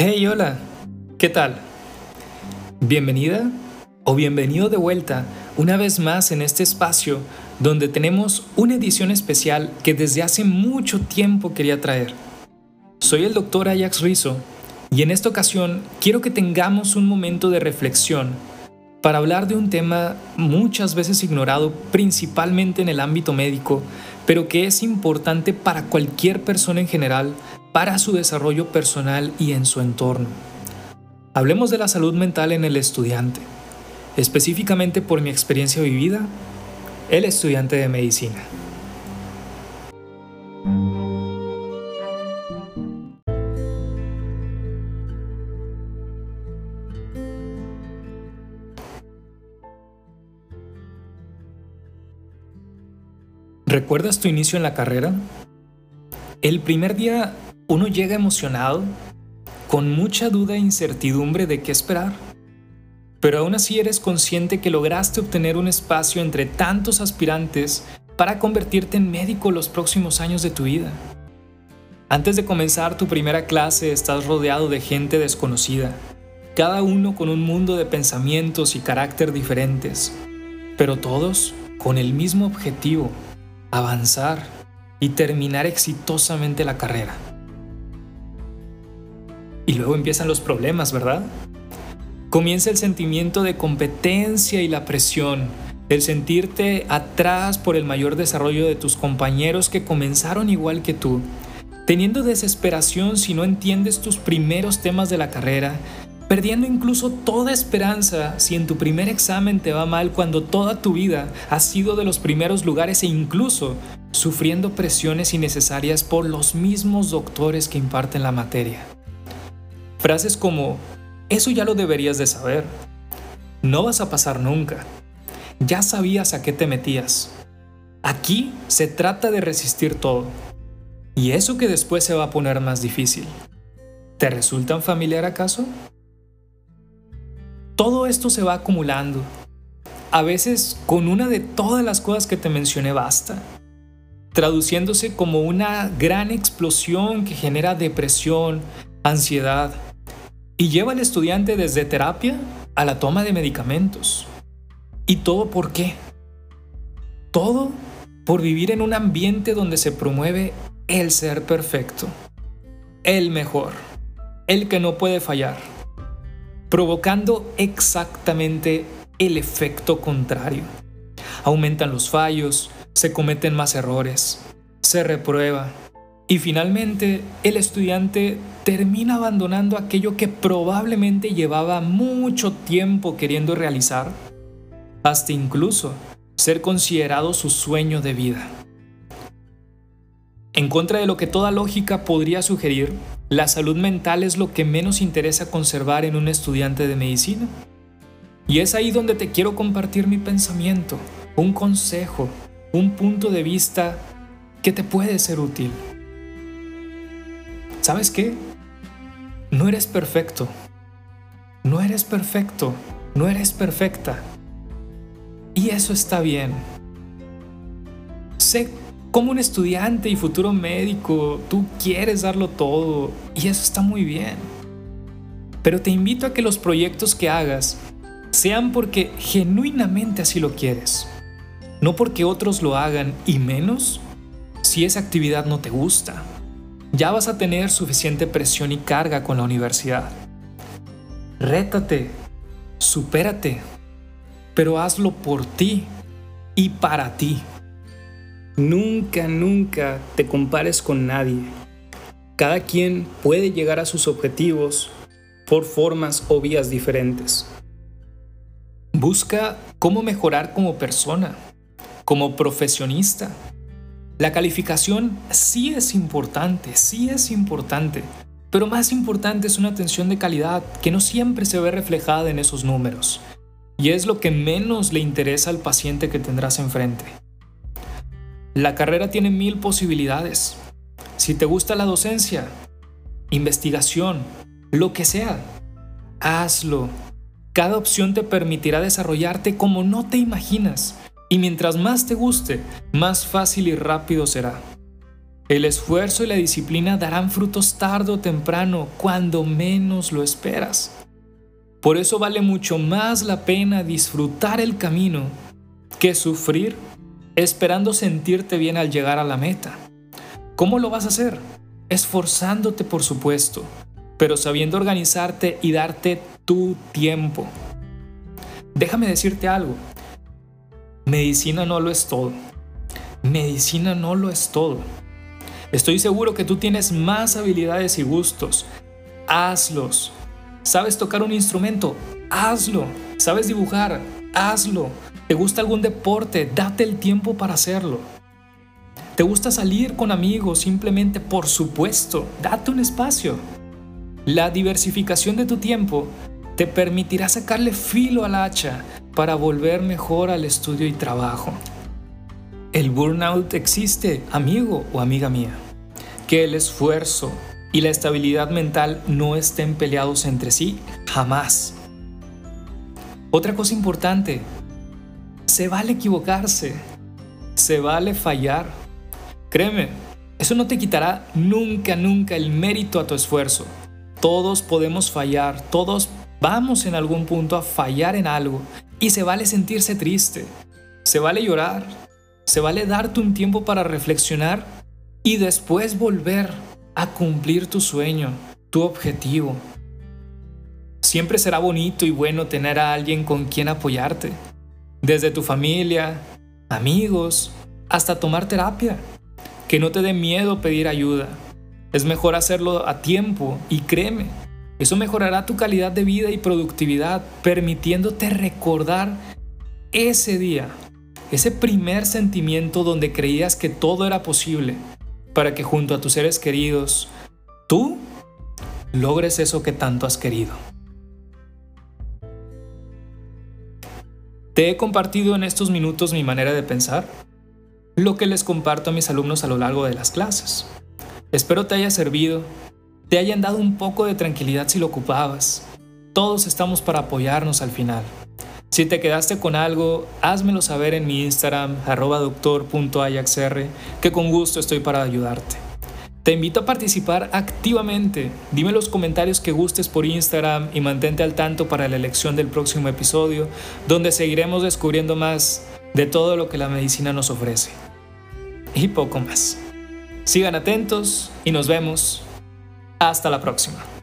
Hey, hola, ¿qué tal? Bienvenida o bienvenido de vuelta una vez más en este espacio donde tenemos una edición especial que desde hace mucho tiempo quería traer. Soy el doctor Ajax Rizzo y en esta ocasión quiero que tengamos un momento de reflexión para hablar de un tema muchas veces ignorado principalmente en el ámbito médico, pero que es importante para cualquier persona en general para su desarrollo personal y en su entorno. Hablemos de la salud mental en el estudiante, específicamente por mi experiencia vivida, el estudiante de medicina. ¿Recuerdas tu inicio en la carrera? El primer día uno llega emocionado, con mucha duda e incertidumbre de qué esperar. Pero aún así eres consciente que lograste obtener un espacio entre tantos aspirantes para convertirte en médico los próximos años de tu vida. Antes de comenzar tu primera clase estás rodeado de gente desconocida, cada uno con un mundo de pensamientos y carácter diferentes, pero todos con el mismo objetivo, avanzar y terminar exitosamente la carrera. Y luego empiezan los problemas, ¿verdad? Comienza el sentimiento de competencia y la presión, el sentirte atrás por el mayor desarrollo de tus compañeros que comenzaron igual que tú, teniendo desesperación si no entiendes tus primeros temas de la carrera, perdiendo incluso toda esperanza si en tu primer examen te va mal cuando toda tu vida has sido de los primeros lugares e incluso sufriendo presiones innecesarias por los mismos doctores que imparten la materia. Frases como, eso ya lo deberías de saber. No vas a pasar nunca. Ya sabías a qué te metías. Aquí se trata de resistir todo. Y eso que después se va a poner más difícil. ¿Te resultan familiar acaso? Todo esto se va acumulando. A veces con una de todas las cosas que te mencioné basta traduciéndose como una gran explosión que genera depresión, ansiedad, y lleva al estudiante desde terapia a la toma de medicamentos. ¿Y todo por qué? Todo por vivir en un ambiente donde se promueve el ser perfecto, el mejor, el que no puede fallar, provocando exactamente el efecto contrario. Aumentan los fallos, se cometen más errores, se reprueba, y finalmente, el estudiante termina abandonando aquello que probablemente llevaba mucho tiempo queriendo realizar, hasta incluso ser considerado su sueño de vida. En contra de lo que toda lógica podría sugerir, la salud mental es lo que menos interesa conservar en un estudiante de medicina. Y es ahí donde te quiero compartir mi pensamiento, un consejo, un punto de vista que te puede ser útil. ¿Sabes qué? No eres perfecto. No eres perfecto. No eres perfecta. Y eso está bien. Sé como un estudiante y futuro médico, tú quieres darlo todo y eso está muy bien. Pero te invito a que los proyectos que hagas sean porque genuinamente así lo quieres. No porque otros lo hagan y menos si esa actividad no te gusta ya vas a tener suficiente presión y carga con la universidad. Rétate, supérate, pero hazlo por ti y para ti. Nunca, nunca te compares con nadie. Cada quien puede llegar a sus objetivos por formas o vías diferentes. Busca cómo mejorar como persona, como profesionista, la calificación sí es importante, sí es importante, pero más importante es una atención de calidad que no siempre se ve reflejada en esos números, y es lo que menos le interesa al paciente que tendrás enfrente. La carrera tiene mil posibilidades. Si te gusta la docencia, investigación, lo que sea, hazlo. Cada opción te permitirá desarrollarte como no te imaginas y mientras más te guste, más fácil y rápido será. El esfuerzo y la disciplina darán frutos tarde o temprano, cuando menos lo esperas. Por eso vale mucho más la pena disfrutar el camino que sufrir esperando sentirte bien al llegar a la meta. ¿Cómo lo vas a hacer? Esforzándote, por supuesto, pero sabiendo organizarte y darte tu tiempo. Déjame decirte algo. Medicina no lo es todo. Medicina no lo es todo. Estoy seguro que tú tienes más habilidades y gustos. Hazlos. ¿Sabes tocar un instrumento? Hazlo. ¿Sabes dibujar? Hazlo. ¿Te gusta algún deporte? Date el tiempo para hacerlo. ¿Te gusta salir con amigos? Simplemente, por supuesto, date un espacio. La diversificación de tu tiempo te permitirá sacarle filo al hacha para volver mejor al estudio y trabajo. El burnout existe, amigo o amiga mía. Que el esfuerzo y la estabilidad mental no estén peleados entre sí, jamás. Otra cosa importante, se vale equivocarse, se vale fallar. Créeme, eso no te quitará nunca, nunca el mérito a tu esfuerzo. Todos podemos fallar, todos vamos en algún punto a fallar en algo y se vale sentirse triste, se vale llorar, se vale darte un tiempo para reflexionar y después volver a cumplir tu sueño, tu objetivo. Siempre será bonito y bueno tener a alguien con quien apoyarte, desde tu familia, amigos, hasta tomar terapia. Que no te dé miedo pedir ayuda. Es mejor hacerlo a tiempo y créeme, eso mejorará tu calidad de vida y productividad, permitiéndote recordar ese día ese primer sentimiento donde creías que todo era posible para que junto a tus seres queridos tú logres eso que tanto has querido. Te he compartido en estos minutos mi manera de pensar, lo que les comparto a mis alumnos a lo largo de las clases. Espero te haya servido, te hayan dado un poco de tranquilidad si lo ocupabas. Todos estamos para apoyarnos al final. Si te quedaste con algo, házmelo saber en mi Instagram, arroba doctor.ayaxr, que con gusto estoy para ayudarte. Te invito a participar activamente. Dime los comentarios que gustes por Instagram y mantente al tanto para la elección del próximo episodio, donde seguiremos descubriendo más de todo lo que la medicina nos ofrece. Y poco más. Sigan atentos y nos vemos. Hasta la próxima.